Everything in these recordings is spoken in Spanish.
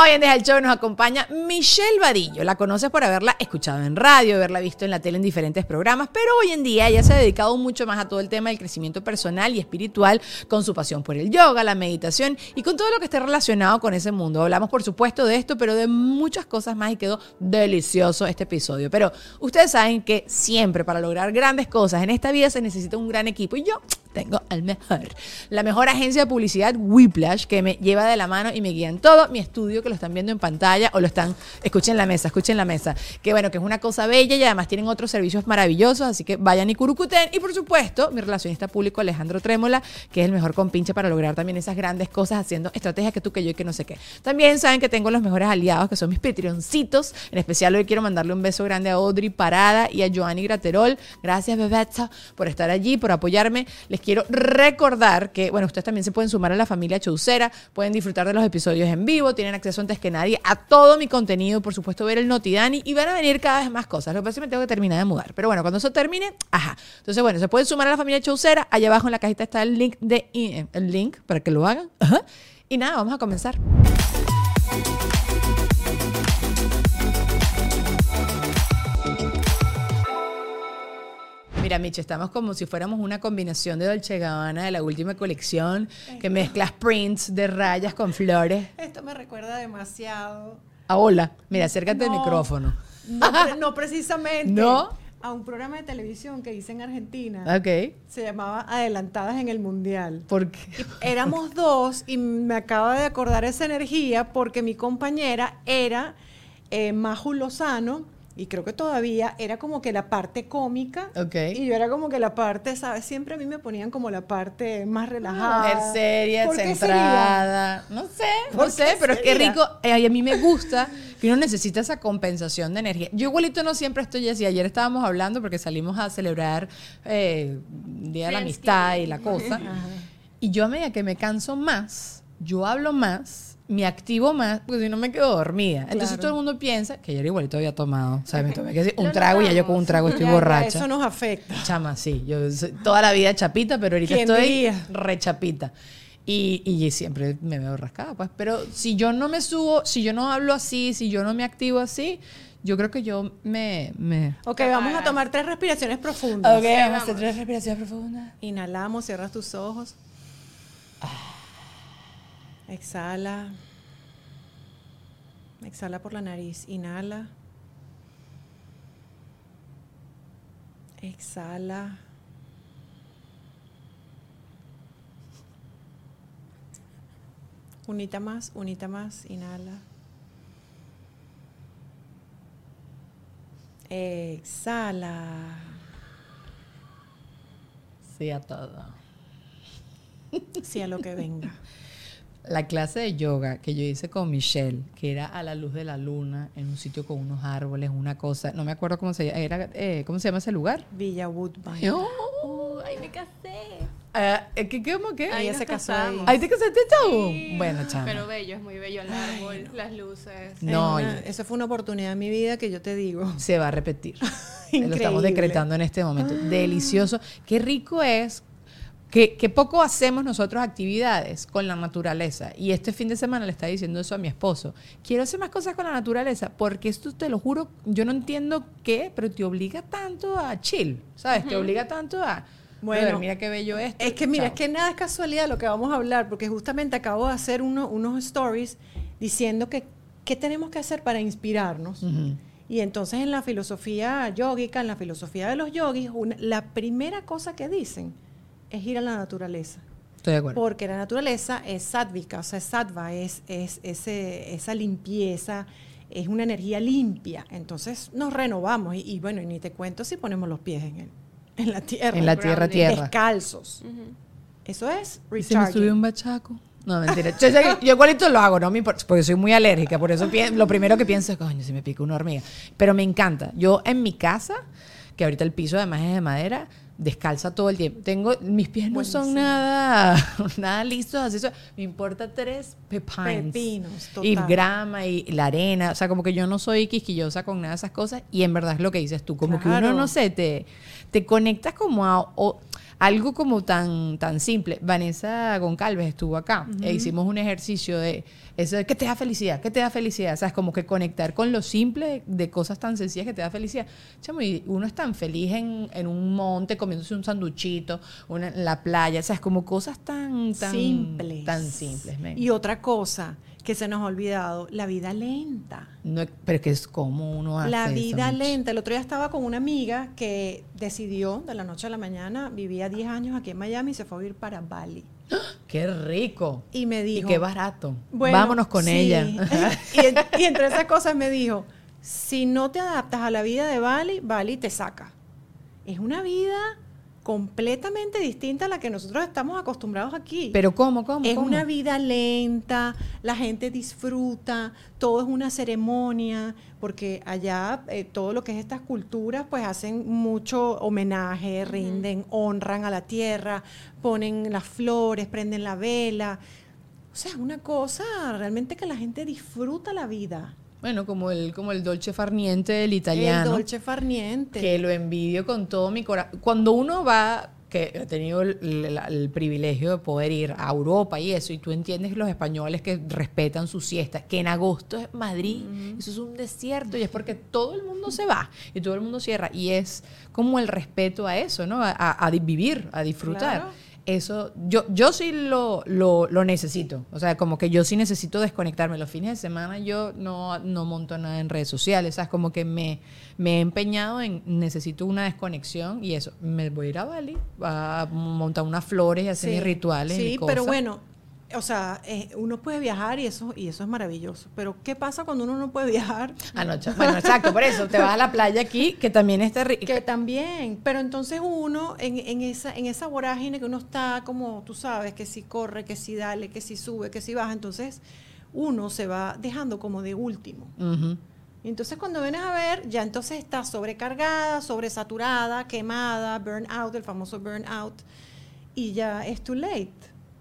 Hoy en Deja el Show nos acompaña Michelle Vadillo. La conoces por haberla escuchado en radio, haberla visto en la tele en diferentes programas, pero hoy en día ella se ha dedicado mucho más a todo el tema del crecimiento personal y espiritual con su pasión por el yoga, la meditación y con todo lo que esté relacionado con ese mundo. Hablamos, por supuesto, de esto, pero de muchas cosas más y quedó delicioso este episodio. Pero ustedes saben que siempre para lograr grandes cosas en esta vida se necesita un gran equipo y yo tengo al mejor. La mejor agencia de publicidad, Whiplash, que me lleva de la mano y me guía en todo mi estudio, que lo están viendo en pantalla o lo están, escuchen la mesa, escuchen la mesa. Que bueno, que es una cosa bella y además tienen otros servicios maravillosos, así que vayan y curucuten. Y por supuesto, mi relacionista público, Alejandro Trémola, que es el mejor compinche para lograr también esas grandes cosas haciendo estrategias que tú, que yo y que no sé qué. También saben que tengo los mejores aliados, que son mis Patreoncitos. En especial hoy quiero mandarle un beso grande a Audrey Parada y a Joanny Graterol. Gracias, Bebeta, por estar allí, por apoyarme. Les quiero recordar que, bueno, ustedes también se pueden sumar a la familia Chaucera, pueden disfrutar de los episodios en vivo, tienen acceso antes que nadie a todo mi contenido, por supuesto, ver el Notidani y van a venir cada vez más cosas. Lo que pasa es que me tengo que terminar de mudar. Pero bueno, cuando eso termine, ajá. Entonces, bueno, se pueden sumar a la familia Chaucera. Allá abajo en la cajita está el link de el link para que lo hagan. Ajá. Y nada, vamos a comenzar. Mira, Michi, estamos como si fuéramos una combinación de Dolce Gabbana de la última colección que mezclas prints de rayas con flores. Esto me recuerda demasiado. A hola. Mira, acércate al No. micrófono. No, pre- no precisamente. ¿No? A un programa de televisión que hice en Argentina. Ok. Se llamaba Adelantadas en el Mundial. Porque Éramos dos y me acaba de acordar esa energía porque mi compañera era eh, Maju Lozano y creo que todavía era como que la parte cómica Ok. y yo era como que la parte, ¿sabes? Siempre a mí me ponían como la parte más relajada. seria, ¿Por qué sería? centrada. No sé, no ¿Por sé, pero es que rico. eh, a mí me gusta que uno necesita esa compensación de energía. Yo igualito no siempre estoy así. Ayer estábamos hablando porque salimos a celebrar eh, Día de la Amistad y la cosa. Y yo a medida que me canso más, yo hablo más, me activo más, porque si no me quedo dormida. Entonces Claro. todo el mundo piensa que ayer igualito había tomado. Sea, me tomé que un trago y ya yo con un trago estoy Ya, ya, borracha. Eso nos afecta. Chama, sí. Yo toda la vida chapita, pero ahorita ¿Quién estoy rechapita. Y, y siempre me veo rascada, pues. Pero si yo no me subo, si yo no hablo así, si yo no me activo así, yo creo que yo me... me... Ok, vamos a tomar tres respiraciones profundas. Ok, vamos a hacer tres respiraciones profundas. Inhalamos, cierras tus ojos. Exhala. Exhala por la nariz. Inhala. Exhala. Unita más, unita más. Inhala. Exhala. Sí, a todo. Sí, a lo que venga. La clase de yoga que yo hice con Michelle, que era a la luz de la luna, en un sitio con unos árboles, una cosa, no me acuerdo cómo se llama, era, eh, ¿cómo se llama ese lugar? Villa Woodbine. Oh, Ay, me casé. ah, ¿qué, qué, cómo, qué? Ahí se casó casamos. ahí. ¿Ahí te casaste tú? Sí. Bueno, chama. Pero bello, es muy bello el árbol, las luces. No, Es una- esa fue una oportunidad en mi vida que yo te digo. se va a repetir. Lo estamos decretando en este momento. Delicioso. Qué rico es. Que, que poco hacemos nosotros actividades con la naturaleza. Y este fin de semana le estaba diciendo eso a mi esposo. Quiero hacer más cosas con la naturaleza porque esto te lo juro, yo no entiendo qué, pero te obliga tanto a chill, ¿sabes? Te obliga tanto a... Bueno, mira qué bello esto. Es que mira, chao. es que nada es casualidad lo que vamos a hablar, porque justamente acabo de hacer uno- unos stories diciendo que qué tenemos que hacer para inspirarnos. Y entonces en la filosofía yógica, en la filosofía de los yogis, una- la primera cosa que dicen es ir a la naturaleza. Estoy de acuerdo. Porque la naturaleza es sádvica, o sea, es sattva, es, es ese, esa limpieza, es una energía limpia. Entonces nos renovamos. Y, y bueno, y ni te cuento si ponemos los pies en, el, en la tierra. en la tierra, tierra. Descalzos. Eso es ¿Y se me recharging. subió un bachaco? No, mentira. Yo, igualito lo hago, no me importa, porque soy muy alérgica. Por eso lo primero que pienso es, coño, si me pica una hormiga. Pero me encanta. Yo en mi casa, que ahorita el piso además es de madera, descalza todo el tiempo. Tengo, mis pies no son nada, nada listos, así eso. Me importa tres pepines. Pepinos, Y total. grama y la arena. O sea, como que yo no soy quisquillosa con nada de esas cosas. Y en verdad es lo que dices tú. Como que uno, no sé, te, te conectas como a, o- algo como tan, tan simple. Vanessa Goncalves estuvo acá e hicimos un ejercicio de eso de, ¿qué te da felicidad? ¿Qué te da felicidad? O sea, es como que conectar con lo simple de cosas tan sencillas que te da felicidad. Chamo, y uno es tan feliz en, en un monte comiéndose un sanduchito, una, en la playa, o sea, es como cosas tan, tan simples. Tan simples. Y otra cosa que se nos ha olvidado, la vida lenta. No, pero es que es como uno hace La vida lenta. El otro día estaba con una amiga que decidió de la noche a la mañana, vivía 10 años aquí en Miami y se fue a vivir para Bali. Qué rico. Y me Y dijo... qué barato. Bueno, Vámonos con sí. ella. y, y entre esas cosas me dijo, si no te adaptas a la vida de Bali, Bali te saca. Es una vida completamente distinta a la que nosotros estamos acostumbrados aquí. Pero ¿cómo, cómo? es cómo? una vida lenta, la gente disfruta, todo es una ceremonia, porque allá eh, todo lo que es estas culturas, pues hacen mucho homenaje, rinden, honran a la tierra, ponen las flores, prenden la vela. O sea, es una cosa realmente que la gente disfruta la vida. Bueno, como el, como el dolce farniente del italiano. El dolce farniente. que lo envidio con todo mi corazón. Cuando uno va, que he tenido el, el- el privilegio de poder ir a Europa y eso, y tú entiendes los españoles que respetan su siesta, que en agosto es Madrid, eso es un desierto, y es porque todo el mundo se va y todo el mundo cierra, y es como el respeto a eso, ¿no? A, a- a vivir, a disfrutar. Claro. Eso, yo, yo sí lo, lo, lo necesito. O sea, como que yo sí necesito desconectarme. Los fines de semana yo no, no monto nada en redes sociales. ¿sabes? Como que me, me he empeñado en necesito una desconexión y eso. Me voy a ir a Bali, a montar unas flores y hacer mis rituales. Sí, pero cosas. bueno, o sea, eh, uno puede viajar y eso, y eso es maravilloso. Pero ¿qué pasa cuando uno no puede viajar? Anoche. Bueno, exacto, por eso te vas a la playa aquí, que también está rico. Que también, pero entonces uno en, en esa en esa vorágine que uno está como tú sabes que si corre, que si dale, que si sube, que si baja, entonces uno se va dejando como de último. Y entonces cuando vienes a ver, ya entonces está sobrecargada, sobresaturada, quemada, burnout, el famoso burnout, y ya es too late.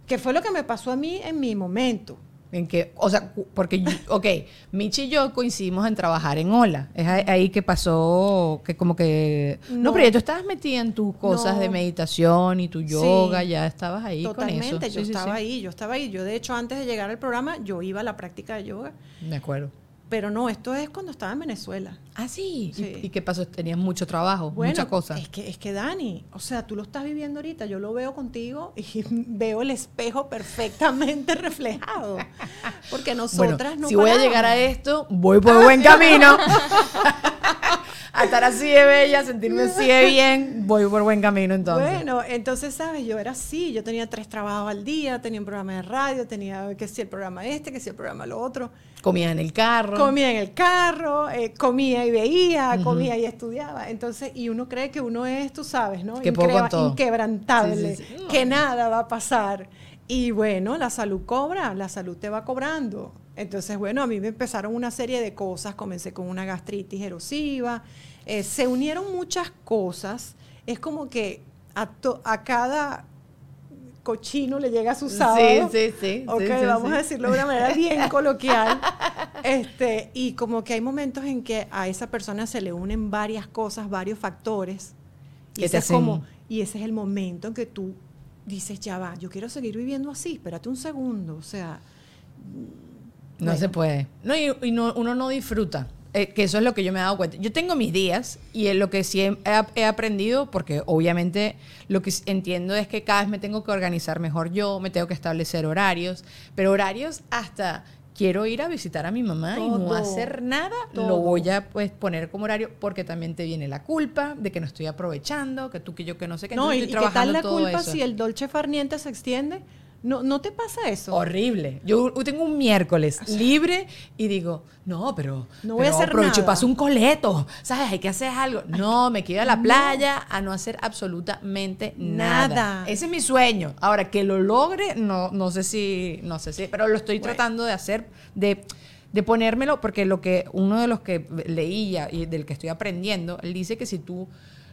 Que fue lo que me pasó a mí en mi momento. En que, o sea, porque, yo- ok, Michi y yo coincidimos en trabajar en Ola. Es ahí- que pasó, que como que... No, No. pero ya tú estabas metida en tus cosas No. de meditación y tu yoga, Sí. ya estabas ahí Totalmente, con eso. yo sí, estaba sí. ahí, yo estaba ahí. Yo de hecho antes de llegar al programa, yo iba a la práctica de yoga. Me acuerdo. Pero no, esto es cuando estaba en Venezuela. Ah, sí. Sí. ¿Y, y qué pasó? Tenías mucho trabajo, muchas cosas. Es que, es que Dani, o sea, tú lo estás viviendo ahorita, yo lo veo contigo y veo el espejo perfectamente reflejado. Porque nosotras bueno, no si voy a llegar a esto, voy por buen camino. a estar así de bella, sentirme así de bien, voy por buen camino entonces. Bueno, entonces, ¿sabes? Yo era así, yo tenía tres trabajos al día, tenía un programa de radio, tenía que si el programa este, que si el programa lo otro. Comía en el carro. Comía en el carro, eh, comía y veía, comía y estudiaba. Entonces, y uno cree que uno es, tú sabes, ¿no? Que Increba-. Inquebrantable, Sí, sí, sí. No. que nada va a pasar. Y bueno, la salud cobra, la salud te va cobrando. Entonces, bueno, a mí me empezaron una serie de cosas. Comencé con una gastritis erosiva. eh, se unieron muchas cosas. Es como que a, to- a cada cochino le llega su sábado. Sí, sí, sí. Ok, sí, sí, vamos sí. a decirlo de una manera bien coloquial. Este, y como que hay momentos en que a esa persona se le unen varias cosas, varios factores. Y, ese es como, y ese es el momento en que tú dices, ya va, yo quiero seguir viviendo así, espérate un segundo. O sea, No Bueno. se puede. No, y, y no- uno no disfruta. Eh, que eso es lo que yo me he dado cuenta. Yo tengo mis días y es lo que sí he, aprendido, porque obviamente lo que entiendo es que cada vez me tengo que organizar mejor yo, me tengo que establecer horarios, pero horarios hasta quiero ir a visitar a mi mamá y no hacer nada, lo voy a pues poner como horario porque también te viene la culpa de que no estoy aprovechando, que tú que yo que no sé qué. no, y, entonces y estoy qué tal trabajando la todo culpa eso. si el dolce farniente se extiende. ¿No, ¿No te pasa eso? Horrible. Yo tengo un miércoles libre y digo, no, pero No voy a hacer aprovecho y nada. paso un coleto, ¿sabes? Hay que hacer algo. No, me quiero ir a la playa a no hacer absolutamente nada. Nada. Ese es mi sueño. Ahora que lo logre, no, no sé si, no sé si, pero lo estoy Bueno. tratando de hacer, de de ponérmelo, porque lo que uno de los que leía y del que estoy aprendiendo, él dice que si tú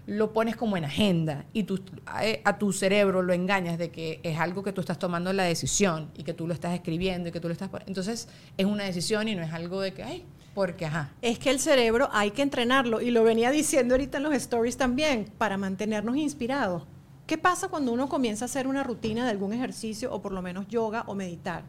lo pones como en agenda y a, a tu cerebro lo engañas de que es algo que tú estás tomando la decisión y que tú lo estás escribiendo y que tú lo estás entonces es una decisión y no es algo de que ay porque ajá Es que el cerebro hay que entrenarlo, y lo venía diciendo ahorita en los stories también, para mantenernos inspirados. ¿Qué pasa cuando uno comienza a hacer una rutina de algún ejercicio o por lo menos yoga o meditar?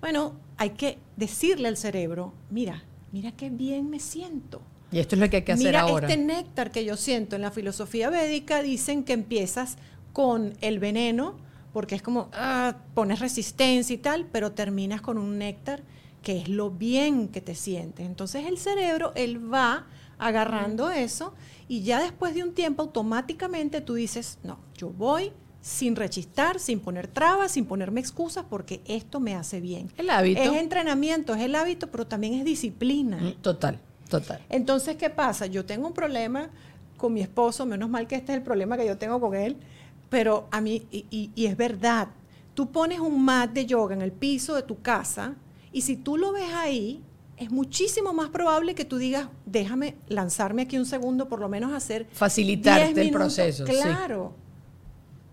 Bueno, hay que decirle al cerebro, mira, mira qué bien me siento. Y esto es lo que hay que hacer Mira ahora. este néctar que yo siento en la filosofía védica, dicen que empiezas con el veneno, porque es como, ah, pones resistencia y tal, pero terminas con un néctar que es lo bien que te sientes. Entonces el cerebro, él va agarrando eso y ya después de un tiempo automáticamente tú dices, no, yo voy sin rechistar, sin poner trabas, sin ponerme excusas, porque esto me hace bien. El hábito. Es entrenamiento, es el hábito, pero también es disciplina. Mm, Total, total. Entonces, ¿qué pasa? Yo tengo un problema con mi esposo, menos mal que este es el problema que yo tengo con él, pero a mí, y, y- y es verdad, tú pones un mat de yoga en el piso de tu casa y si tú lo ves ahí, es muchísimo más probable que tú digas, déjame lanzarme aquí un segundo, por lo menos hacer... Facilitarte 10 el minutos". proceso, sí. Claro.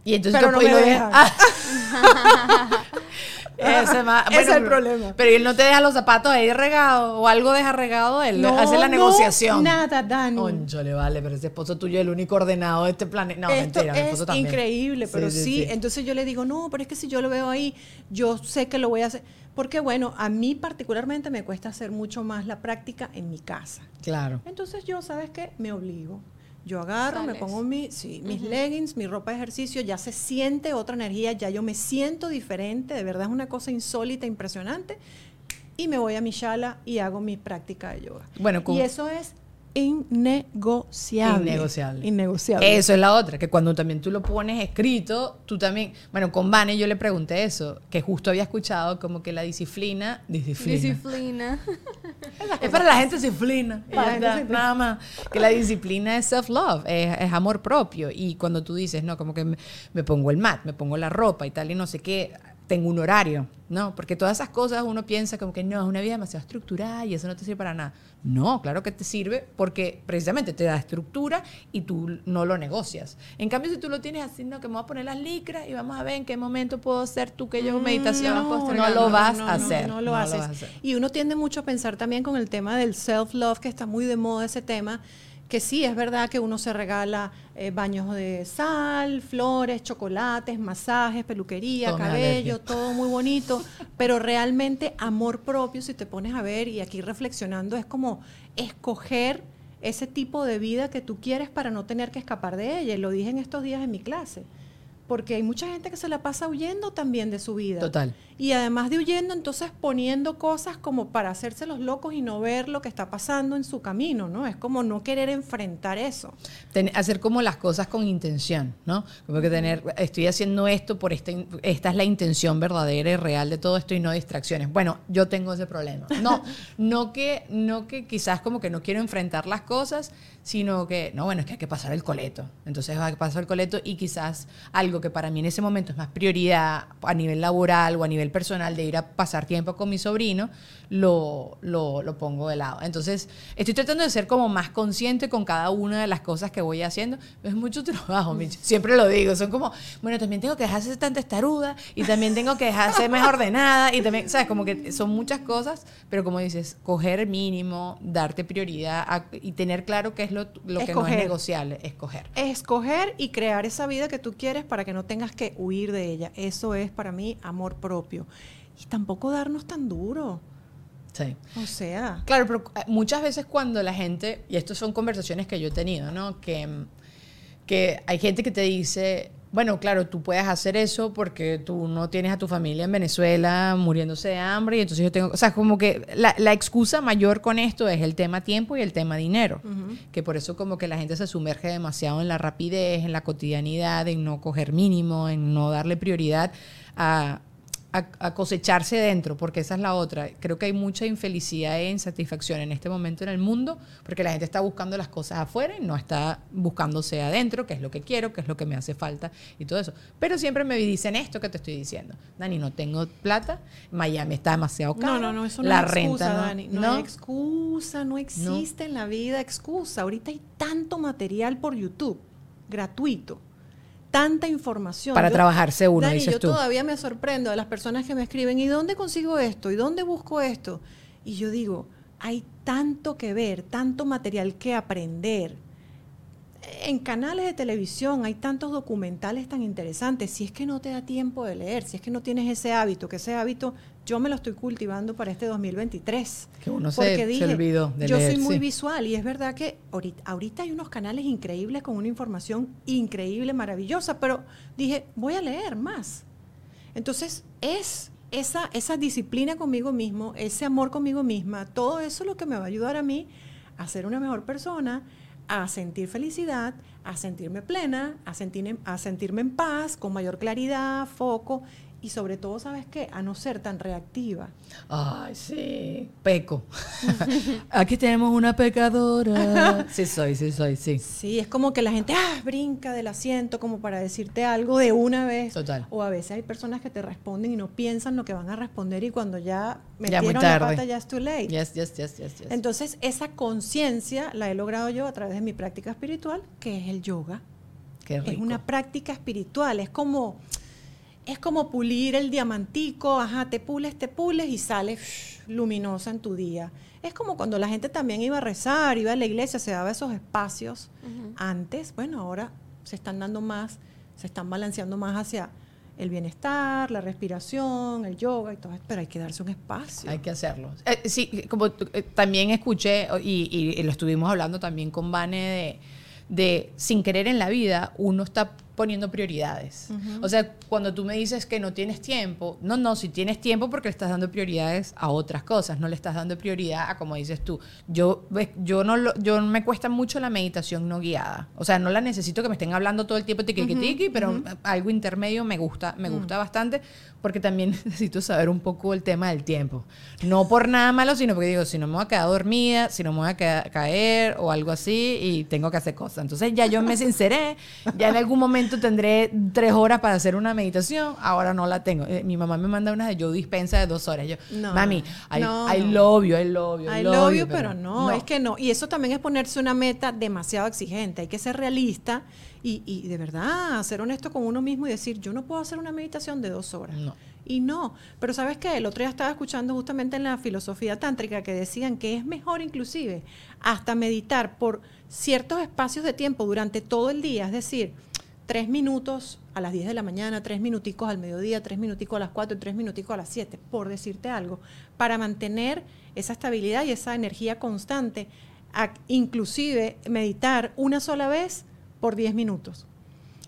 Y entonces Pero tú no me dejas- Ah. Ese es el problema. Pero él no te deja los zapatos ahí regados o algo deja regado él. hace la no, negociación. nada, Dani. Conchole, vale, pero ese esposo tuyo es el único ordenado de este planeta. No, Esto mentira, mi es esposo también. increíble, pero sí, sí. Entonces yo le digo, no, pero es que si yo lo veo ahí, yo sé que lo voy a hacer. Porque bueno, a mí particularmente me cuesta hacer mucho más la práctica en mi casa. Claro. Entonces yo, ¿sabes qué? Me obligo. Yo agarro, me pongo mi, sí, mis leggings, mi ropa de ejercicio, ya se siente otra energía, ya yo me siento diferente, de verdad es una cosa insólita, impresionante. Y me voy a mi shala y hago mi práctica de yoga. Bueno, con- y eso es innegociable. Innegociable. Innegociable. Eso es la otra, que cuando también tú lo pones escrito, tú también, bueno, con Vane yo le pregunté eso, que justo había escuchado como que la disciplina, disciplina. Disciplina. Es para la gente disciplina. y Para ya la gente está, disciplina. nada más. Que la disciplina es self-love, es, es amor propio. Y cuando tú dices, no, como que me, me pongo el mat, me pongo la ropa y tal, y no sé qué, tengo un horario, ¿no? Porque todas esas cosas uno piensa como que no, es una vida demasiado estructurada y eso no te sirve para nada. No, claro que te sirve porque precisamente te da estructura y tú no lo negocias. En cambio, si tú lo tienes así, no, que me voy a poner las licras y vamos a ver en qué momento puedo hacer tú que yo meditación, No, no, lo vas a hacer. No, lo haces. Y uno tiende mucho a pensar también con el tema del self-love, que está muy de moda ese tema, que sí, es verdad que uno se regala eh, baños de sal, flores, chocolates, masajes, peluquería, Todo cabello, todo muy bonito, pero realmente amor propio, si te pones a ver y aquí reflexionando, es como escoger ese tipo de vida que tú quieres para no tener que escapar de ella. Y lo dije en estos días en mi clase. Porque hay mucha gente que se la pasa huyendo también de su vida. Total. Y además de huyendo, entonces poniendo cosas como para hacerse los locos y no ver lo que está pasando en su camino, ¿no? Es como no querer enfrentar eso. Ten- hacer como las cosas con intención, ¿no? Como que tener, estoy haciendo esto por esta, esta es la intención verdadera y real de todo esto y no distracciones. Bueno, yo tengo ese problema. No, no que, no que quizás como que no quiero enfrentar las cosas, sino que, no, bueno, es que hay que pasar el coleto. Entonces va a pasar el coleto y quizás algo que para mí en ese momento es más prioridad a nivel laboral o a nivel personal de ir a pasar tiempo con mi sobrino, lo, lo, lo pongo de lado. Entonces, estoy tratando de ser como más consciente con cada una de las cosas que voy haciendo. Es mucho trabajo, siempre lo digo. Son como, bueno, también tengo que dejar de ser tan testaruda y también tengo que dejar de ser más ordenada y también, ¿sabes? Como que son muchas cosas, pero como dices, coger mínimo, darte prioridad a- y tener claro qué es lo, lo que no es Escoger. negociable, escoger. Escoger y crear esa vida que tú quieres para que no tengas que huir de ella. Eso es para mí amor propio. Y tampoco darnos tan duro. Sí. O sea, Claro, pero eh, muchas veces cuando la gente, y estas son conversaciones que yo he tenido, ¿no? Que, que hay gente que te dice, bueno, claro, tú puedes hacer eso porque tú no tienes a tu familia en Venezuela muriéndose de hambre y entonces yo tengo, o sea, como que la, la excusa mayor con esto es el tema tiempo y el tema dinero, que por eso como que la gente se sumerge demasiado en la rapidez, en la cotidianidad, en no coger mínimo, en no darle prioridad a, a, a cosecharse dentro, porque esa es la otra. Creo que hay mucha infelicidad e insatisfacción en este momento en el mundo, porque la gente está buscando las cosas afuera y no está buscándose adentro, qué es lo que quiero, qué es lo que me hace falta y todo eso. Pero siempre me dicen esto que te estoy diciendo. Dani, no tengo plata, Miami está demasiado caro. no, no, no, eso no la es excusa, renta no, Dani. No, hay excusa, no existe en la vida excusa. Ahorita hay tanto material por YouTube, gratuito, tanta información. Para trabajarse uno, Dani, dices yo tú. todavía me sorprendo de las personas que me escriben, ¿y dónde consigo esto? ¿Y dónde busco esto? Y yo digo, hay tanto que ver, tanto material que aprender. en canales de televisión hay tantos documentales tan interesantes. Si es que no te da tiempo de leer, si es que no tienes ese hábito, que ese hábito yo me lo estoy cultivando para este 2023. Que uno se, se olvidó de Yo leer, soy muy sí. visual y es verdad que ahorita, ahorita hay unos canales increíbles con una información increíble, maravillosa, pero dije, voy a leer más. Entonces, es esa, esa disciplina conmigo mismo, ese amor conmigo misma, todo eso es lo que me va a ayudar a mí a ser una mejor persona, a sentir felicidad, a sentirme plena, a, sentir, a sentirme en paz, con mayor claridad, foco y sobre todo, ¿sabes qué? A no ser tan reactiva. Ay, sí. Peco. Aquí tenemos una pecadora. Sí soy, sí soy, sí. Sí, es como que la gente ah, brinca del asiento como para decirte algo de una vez. Total. O a veces hay personas que te responden y no piensan lo que van a responder y cuando ya Ya muy metieron la tarde. pata ya es too late. Yes, yes, yes, yes, yes. Entonces, esa conciencia la he logrado yo a través de mi práctica espiritual, que es el yoga. Qué rico. Es una práctica espiritual, es como es como pulir el diamantico, ajá, te pules, te pules y sales shh, luminosa en tu día. Es como cuando la gente también iba a rezar, iba a la iglesia, se daba esos espacios antes, bueno, ahora se están dando más, se están balanceando más hacia el bienestar, la respiración, el yoga y todo esto, pero hay que darse un espacio. Hay que hacerlo. Eh, sí, como eh, también escuché y, y- y lo estuvimos hablando también con Vane de, de sin querer en la vida uno está poniendo prioridades. O sea, cuando tú me dices que no tienes tiempo, no, no, si tienes tiempo porque le estás dando prioridades a otras cosas, no le estás dando prioridad a como dices tú. Yo, yo no lo, yo me cuesta mucho la meditación no guiada. O sea, no la necesito que me estén hablando todo el tiempo tiqui, tiqui, tiqui, pero algo intermedio me gusta, me gusta bastante porque también necesito saber un poco el tema del tiempo. No por nada malo, sino porque digo, si no me voy a quedar dormida, si no me voy a quedar- caer o algo así y tengo que hacer cosas. Entonces ya yo me sinceré, ya en algún momento tendré tres horas para hacer una meditación, ahora no la tengo. Eh, mi mamá me manda una de yo dispensa de dos horas. Yo, No, mami, I, no, I love you, I love you, I love love you", you, pero no, es que no. Y eso también es ponerse una meta demasiado exigente. Hay que ser realista y, y de verdad ser honesto con uno mismo y decir, yo no puedo hacer una meditación de dos horas. No. Y no. Pero ¿sabes qué? El otro día estaba escuchando justamente en la filosofía tántrica que decían que es mejor inclusive hasta meditar por ciertos espacios de tiempo durante todo el día. Es decir, tres minutos a las 10 de la mañana, tres minuticos al mediodía, tres minuticos a las 4 y tres minuticos a las 7, por decirte algo, para mantener esa estabilidad y esa energía constante, inclusive meditar una sola vez por 10 minutos.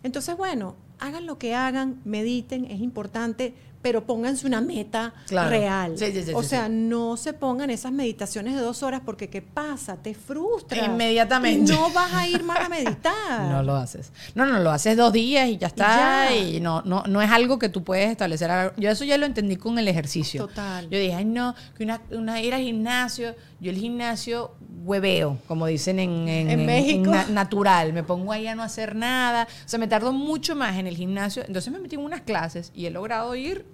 Entonces, bueno, hagan lo que hagan, mediten, es importante, pero pónganse una meta Claro. real. Sí, sí, sí, o sí, sea, sí. no se pongan esas meditaciones de dos horas porque ¿qué pasa? Te frustras. Inmediatamente. Y no vas a ir más a meditar. No lo haces. No, no, lo haces dos días y ya está. ya. Y, no, no, no es algo que tú puedes establecer. Yo eso ya lo entendí con el ejercicio. Total. Yo dije, ay no, que una, una ir al gimnasio, yo el gimnasio hueveo, como dicen en, en- En México. na- natural. Me pongo ahí a no hacer nada. O sea, me tardo mucho más en el gimnasio. Entonces me metí en unas clases y he logrado ir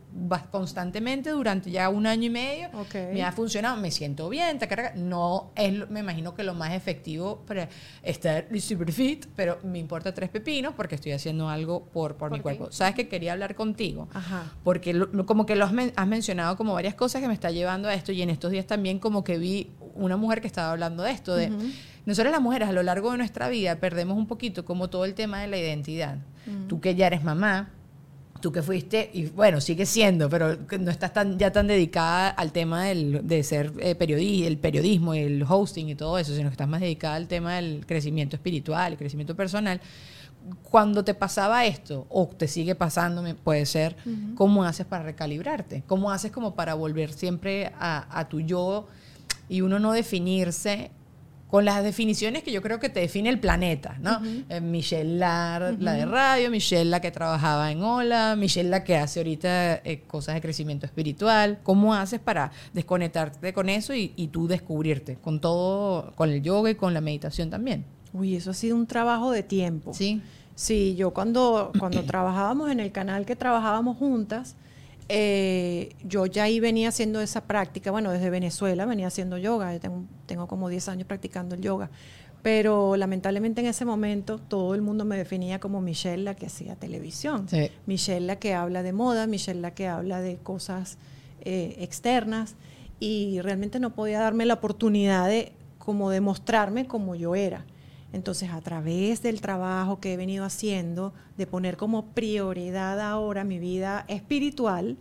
constantemente durante ya un año y medio. Ok. Me ha funcionado, me siento bien, no es, me imagino que lo más efectivo para estar super fit, pero me importa tres pepinos porque estoy haciendo algo por, por, mi Por cuerpo. Sabes que quería hablar contigo, Ajá. porque lo- como que lo has, men- has mencionado como varias cosas que me está llevando a esto y en estos días también como que vi una mujer que estaba hablando de esto, de nosotros las mujeres a lo largo de nuestra vida perdemos un poquito como todo el tema de la identidad. Tú que ya eres mamá, tú que fuiste, y bueno, sigue siendo, pero no estás tan, ya tan dedicada al tema del, de ser eh, periodista, el periodismo, el hosting y todo eso, sino que estás más dedicada al tema del crecimiento espiritual, el crecimiento personal. Cuando te pasaba esto, o te sigue pasando, puede ser, ¿cómo haces para recalibrarte? ¿Cómo haces como para volver siempre a, a tu yo y uno no definirse con las definiciones que yo creo que te define el planeta, ¿no? Eh, Michelle Lar, la de radio, Michelle la que trabajaba en Hola, Michelle la que hace ahorita eh, cosas de crecimiento espiritual. ¿Cómo haces para desconectarte con eso y, y tú descubrirte con todo, con el yoga y con la meditación también? Uy, eso ha sido un trabajo de tiempo. Sí. Sí, yo cuando, cuando trabajábamos en el canal que trabajábamos juntas, eh, yo ya ahí venía haciendo esa práctica, bueno, desde Venezuela venía haciendo yoga, yo tengo, tengo como 10 años practicando el yoga, pero lamentablemente en ese momento todo el mundo me definía como Michelle la que hacía televisión, Sí. Michelle la que habla de moda, Michelle la que habla de cosas eh, externas y realmente no podía darme la oportunidad de como demostrarme como yo era. Entonces, a través del trabajo que he venido haciendo, de poner como prioridad ahora mi vida espiritual,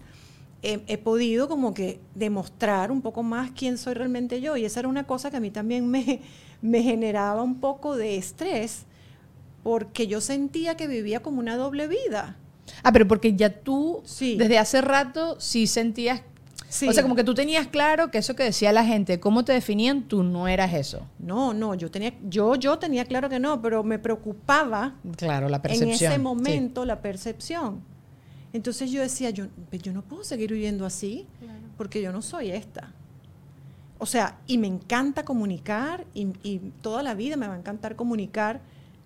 he, he podido como que demostrar un poco más quién soy realmente yo. Y esa era una cosa que a mí también me, me generaba un poco de estrés, porque yo sentía que vivía como una doble vida. Ah, pero porque ya tú, Sí. desde hace rato, sí sentías. Sí. O sea, como que tú tenías claro que eso que decía la gente, cómo te definían, tú no eras eso. No, no, yo tenía, yo, yo tenía claro que no, pero me preocupaba Claro, la en percepción. ese sí. momento la percepción. Entonces yo decía, yo, yo no puedo seguir viviendo así, porque yo no soy esta. O sea, y me encanta comunicar, y, y toda la vida me va a encantar comunicar,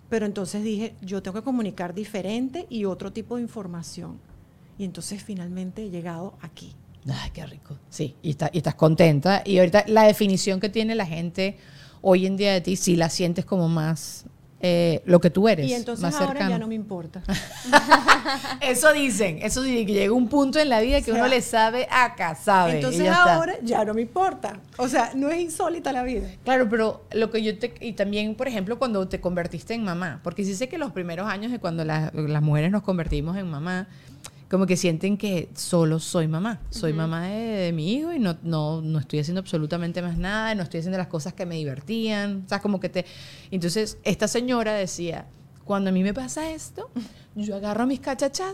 pero entonces dije, yo tengo que comunicar diferente y otro tipo de información. Y entonces finalmente he llegado aquí. Ay, qué rico. Sí, y, está- y estás contenta. Y ahorita la definición que tiene la gente hoy en día de ti, sí la sientes como más eh, lo que tú eres. Y entonces más ahora cercano. ya no me importa. Eso dicen, eso dicen, que llega un punto en la vida que O sea, uno le sabe acá, sabe. Entonces ya está. ahora ya no me importa. O sea, no es insólita la vida. Claro, pero lo que yo te... Y también, por ejemplo, cuando te convertiste en mamá, porque sí sé que los primeros años de cuando la- las mujeres nos convertimos en mamá, como que sienten que solo soy mamá. Soy mamá de, de mi hijo y no, no, no estoy haciendo absolutamente más nada, no estoy haciendo las cosas que me divertían. O sea, como que te... Entonces, esta señora decía, cuando a mí me pasa esto, yo agarro mis cachachas,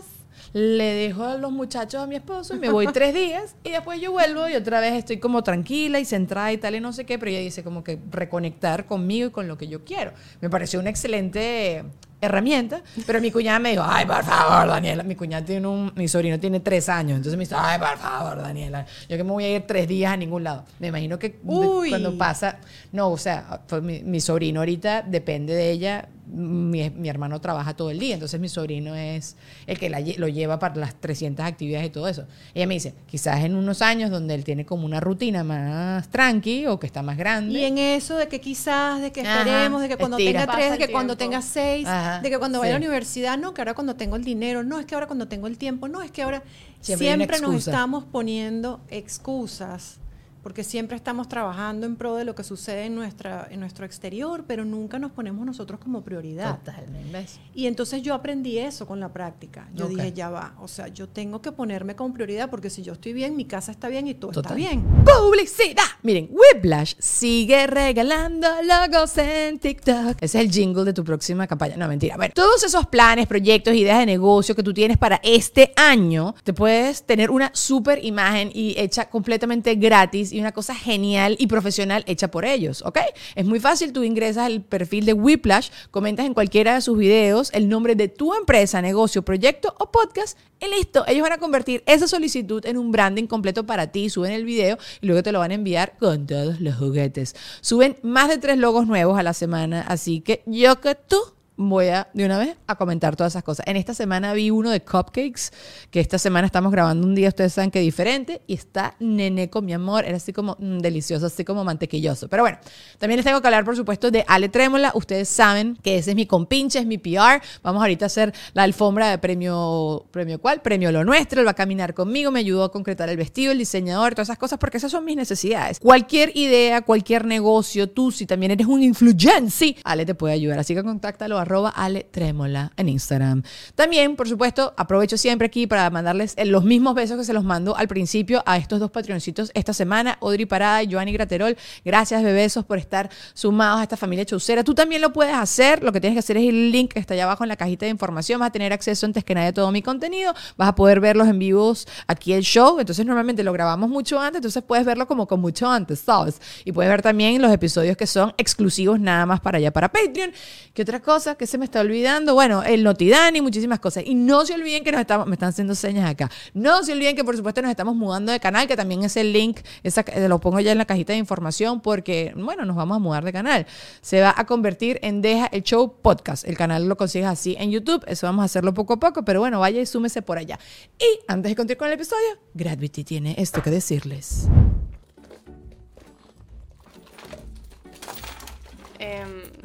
le dejo a los muchachos a mi esposo y me voy tres días y después yo vuelvo y otra vez estoy como tranquila y centrada y tal y no sé qué, pero ella dice como que reconectar conmigo y con lo que yo quiero. Me pareció una excelente herramienta, pero mi cuñada me dijo, ay, por favor, Daniela, mi cuñada tiene un, mi sobrino tiene tres años, entonces me dice, ay, por favor, Daniela, yo que me voy a ir tres días a ningún lado. Me imagino que Uy. cuando pasa, no, o sea, pues mi, mi sobrino ahorita depende de ella, mi, mi hermano trabaja todo el día, entonces mi sobrino es el que la lo lleva para las 300 actividades y todo eso. Ella me dice, quizás en unos años donde él tiene como una rutina más tranqui o que está más grande. Y en eso de que quizás, de que Ajá, esperemos, de que cuando estira. tenga tres, de que cuando tenga seis, Ajá, de que cuando vaya a la universidad, no, que ahora cuando tengo el dinero, no, es que ahora cuando tengo el tiempo, no, es que ahora Siempre nos estamos poniendo excusas, porque siempre estamos trabajando en pro de lo que sucede en, nuestra, en nuestro exterior, pero nunca nos ponemos nosotros como prioridad. Totalmente. Y entonces yo aprendí eso con la práctica. Yo dije, ya va, o sea, yo tengo que ponerme como prioridad porque si yo estoy bien, mi casa está bien y todo Total. está bien. Publicidad. Miren, Whiplash sigue regalando logos en TikTok. Ese es el jingle de tu próxima campaña. No, mentira. Bueno, todos esos planes, proyectos, ideas de negocio que tú tienes para este año, te puedes tener una súper imagen y hecha completamente y una cosa genial y profesional hecha por ellos, ¿ok? Es muy fácil. Tú ingresas al perfil de Whiplash, comentas en cualquiera de sus videos el nombre de tu empresa, negocio, proyecto o podcast y listo, ellos van a convertir esa solicitud en un branding completo para ti, suben el video y luego te lo van a enviar con todos los juguetes. Suben más de tres logos nuevos a la semana, así que yo que tú voy a de una vez a comentar todas esas cosas. En esta semana vi uno de cupcakes, que esta semana estamos grabando un día, ustedes saben que diferente, y está neneco, mi amor, era así como mm, delicioso, así como mantequilloso. Pero bueno, también les tengo que hablar, por supuesto, de Ale Trémola. Ustedes saben que ese es mi compinche, es mi PR. Vamos ahorita a hacer la alfombra de premio, ¿premio cuál? Premio Lo Nuestro. Él va a caminar conmigo, me ayudó a concretar el vestido, el diseñador, todas esas cosas, porque esas son mis necesidades. Cualquier idea, cualquier negocio, tú si también eres un influencer, Ale te puede ayudar. Así que contáctalo arroba Ale Trémola en Instagram. También, por supuesto, aprovecho siempre aquí para mandarles eh, los mismos besos que se los mando al principio a estos dos patroncitos esta semana, Audrey Parada y Joanny Graterol. Gracias, bebesos, por estar sumados a esta familia chaucera. Tú también lo puedes hacer. Lo que tienes que hacer es el link que está allá abajo en la cajita de información. Vas a tener acceso antes que nadie a todo mi contenido. Vas a poder verlos en vivos aquí el show. Entonces, normalmente lo grabamos mucho antes, entonces puedes verlo como con mucho antes, ¿sabes? Y puedes ver también los episodios que son exclusivos nada más para allá, para Patreon. ¿Qué otra cosa que se me está olvidando? Bueno, el Notidani, muchísimas cosas. Y no se olviden que nos estamos, me están haciendo señas acá. No se olviden que por supuesto nos estamos mudando de canal, que también es el link, esa, eh, lo pongo ya en la cajita de información porque, bueno, nos vamos a mudar de canal. Se va a convertir en Deja el Show Podcast. El canal lo consigues así en YouTube. Eso vamos a hacerlo poco a poco, pero bueno, vaya y súmese por allá. Y antes de continuar con el episodio, Gravity tiene esto que decirles. Em,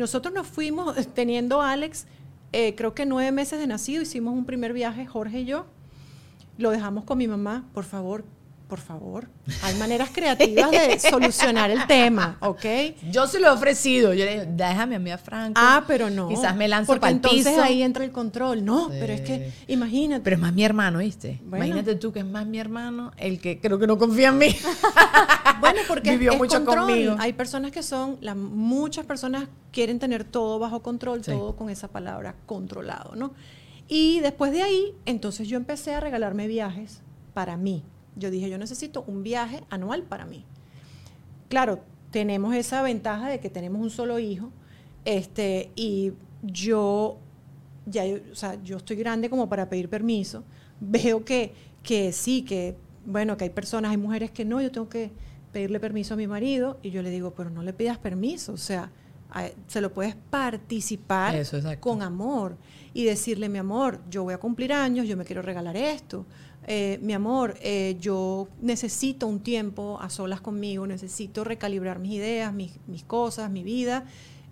Nosotros nos fuimos teniendo a Alex, eh, creo que nueve meses de nacido, hicimos un primer viaje, Jorge y yo. Lo dejamos con mi mamá, por favor, por favor. Hay maneras creativas de solucionar el tema, ¿ok? Yo se lo he ofrecido. Yo le digo, déjame a mí a Franco. Ah, pero no. Quizás me lanzo Porque para el entonces piso. ahí entra el control. No, pero es que, imagínate. Pero es más mi hermano, ¿viste? Bueno. Imagínate tú que es más mi hermano el que creo que no confía en mí. Bueno, porque Vivió es mucho control. conmigo. Hay personas que son, la- muchas personas quieren tener todo bajo control, Sí. todo con esa palabra controlado, ¿no? Y después de ahí, entonces yo empecé a regalarme viajes para mí. Yo dije, yo necesito un viaje anual para mí. Claro, tenemos esa ventaja de que tenemos un solo hijo, este, y yo ya, o sea, yo estoy grande como para pedir permiso. Veo que, que sí, que, bueno, que hay personas, hay mujeres que no, yo tengo que pedirle permiso a mi marido, y yo le digo, pero no le pidas permiso, o sea, a- se lo puedes participar Eso, con amor y decirle, mi amor, yo voy a cumplir años, yo me quiero regalar esto. Eh, mi amor, eh, yo necesito un tiempo a solas conmigo, necesito recalibrar mis ideas, mis, mis cosas, mi vida.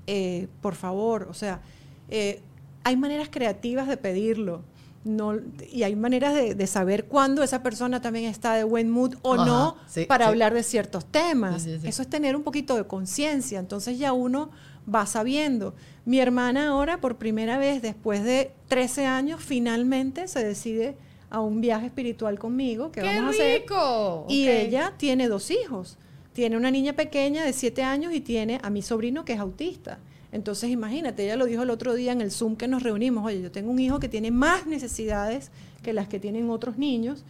Eh, por favor, o sea, hay maneras creativas de pedirlo. No, y hay maneras de, de saber cuándo esa persona también está de buen mood o Ajá, no sí, para sí. hablar de ciertos temas. Sí. Eso es tener un poquito de conciencia. Entonces ya uno va sabiendo. Mi hermana ahora, por primera vez, después de 13 años, finalmente se decide a un viaje espiritual conmigo que vamos a hacer. rico! Y ella tiene dos hijos. Tiene una niña pequeña de 7 años y tiene a mi sobrino que es autista. Entonces, imagínate, ella lo dijo el otro día en el Zoom que nos reunimos, oye, yo tengo un hijo que tiene más necesidades que las que tienen otros niños,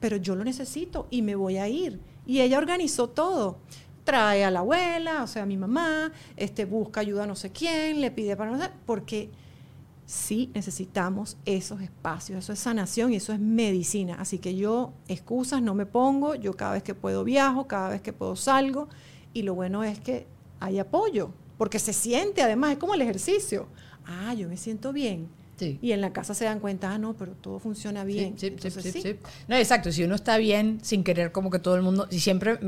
pero yo lo necesito y me voy a ir. Y ella organizó todo. Trae a la abuela, o sea, a mi mamá, este, busca ayuda a no sé quién, le pide para no sé, porque sí necesitamos esos espacios, eso es sanación y eso es medicina. Así que yo excusas no me pongo, yo cada vez que puedo viajo, cada vez que puedo salgo y lo bueno es que hay apoyo, porque se siente además, es como el ejercicio. Ah, yo me siento bien. Sí. Y en la casa se dan cuenta, ah, no, pero todo funciona bien. Sí, sí, sí, Entonces. No, exacto. Si uno está bien, sin querer como que todo el mundo, y siempre,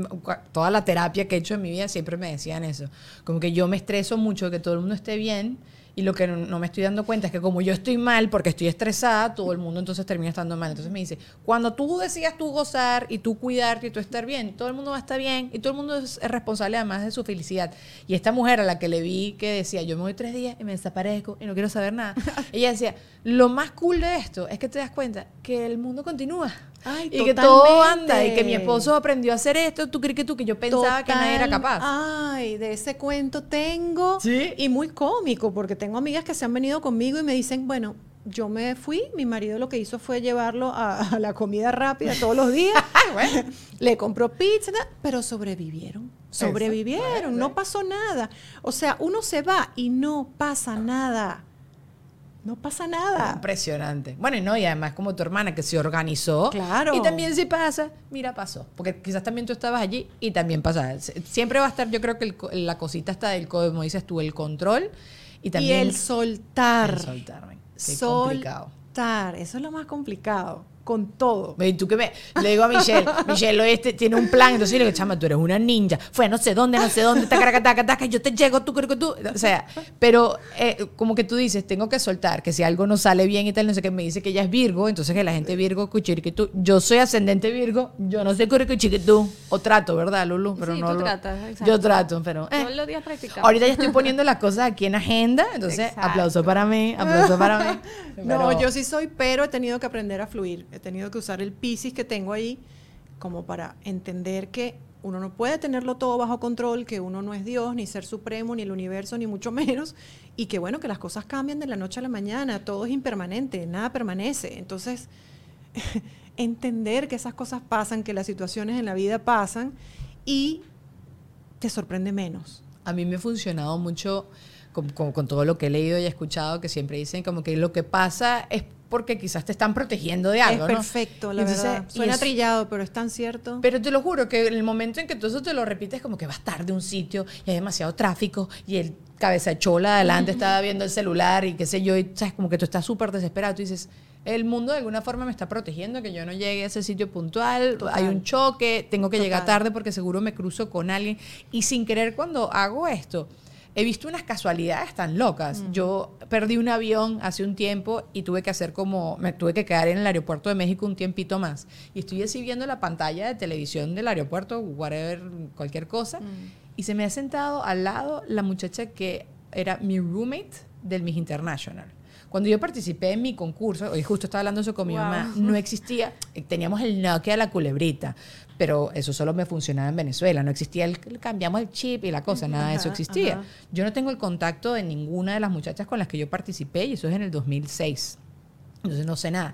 toda la terapia que he hecho en mi vida, siempre me decían eso. Como que yo me estreso mucho que todo el mundo esté bien y lo que no, me estoy dando cuenta es que como yo estoy mal porque estoy estresada, todo el mundo entonces termina estando mal. Entonces me dice, cuando tú decidas tú gozar y tú cuidarte y tú estar bien, todo el mundo va a estar bien y todo el mundo es responsable además de su felicidad. Y esta mujer a la que le vi que decía, yo me voy tres días y me desaparezco y no quiero saber nada, ella decía, lo más cool de esto es que te das cuenta que el mundo continúa. Ay, y que todo anda y que mi esposo aprendió a hacer esto, tú crees que tú que yo pensaba que nadie era capaz. Ay, de ese cuento tengo. ¿Sí? Y muy cómico, porque tengo amigas que se han venido conmigo y me dicen, bueno, yo me fui, mi marido lo que hizo fue llevarlo a, a la comida rápida todos los días. Le compró pizza, pero sobrevivieron. Sobrevivieron, no pasó nada. O sea, uno se va y no pasa nada. No pasa nada. Impresionante. Bueno, y no, y además como tu hermana que se organizó. Claro. Y también si pasa, mira, pasó. Porque quizás también tú estabas allí y también pasa. Siempre va a estar, yo creo que el la cosita está del, co- como dices tú, el control y Y también el soltar. el soltarme. Qué complicado. Soltar. Eso es lo más complicado. Con todo. Y tú que me, le digo a Michelle, Michelle este tiene un plan, entonces yo le digo, chama, tú eres una ninja, fue a no sé dónde, no sé dónde, taca, taca, taca, yo te llego, tú creo que tú, o sea, pero eh, como que tú dices, tengo que soltar, que si algo no sale bien y tal, no sé qué, me dice que ella es Virgo, entonces que la gente Virgo, tú, yo soy ascendente Virgo, yo no sé que tú, o trato, ¿verdad, Lulu? Pero Sí, no tú lo- tratas, exacto. Yo trato, pero... eh. Todos los días. Ahorita ya estoy poniendo las cosas aquí en agenda, entonces Exacto. aplauso para mí, aplauso para mí. No, yo sí soy, pero he tenido que aprender a fluir. He tenido que usar el piscis que tengo ahí como para entender que uno no puede tenerlo todo bajo control, que uno no es Dios, ni ser supremo, ni el universo, ni mucho menos, y que bueno, que las cosas cambian de la noche a la mañana, todo es impermanente, nada permanece. Entonces, entender que esas cosas pasan, que las situaciones en la vida pasan, y te sorprende menos. A mí me ha funcionado mucho con, con- todo lo que he leído y escuchado, que siempre dicen como que lo que pasa es porque quizás te están protegiendo de algo. es ¿no? perfecto, la Entonces, verdad. Suena es- trillado, pero es tan cierto. Pero te lo juro que en el momento en que tú eso te lo repites, como que vas tarde a un sitio y hay demasiado tráfico y el cabeza chola adelante estaba viendo el celular y qué sé yo, y sabes, como que tú estás súper desesperado. Tú dices, el mundo de alguna forma me está protegiendo que yo no llegue a ese sitio puntual, Total. hay un choque, tengo que llegar tarde porque seguro me cruzo con alguien. Y sin querer, cuando hago esto, he visto unas casualidades tan locas. Yo perdí un avión hace un tiempo y tuve que hacer como, me tuve que quedar en el aeropuerto de México un tiempito más. Y estoy así viendo la pantalla de televisión del aeropuerto, whatever, cualquier cosa. Y se me ha sentado al lado la muchacha que era mi roommate del Miss International. Cuando yo participé en mi concurso, hoy justo estaba hablando eso con mi Wow. mamá, no existía, eh, teníamos el Nokia la culebrita, pero eso solo me funcionaba en Venezuela, no existía el cambiamos el chip y la cosa, nada de eso existía. ajá. Yo no tengo el contacto de ninguna de las muchachas con las que yo participé y eso es en el 2006. Entonces no sé nada.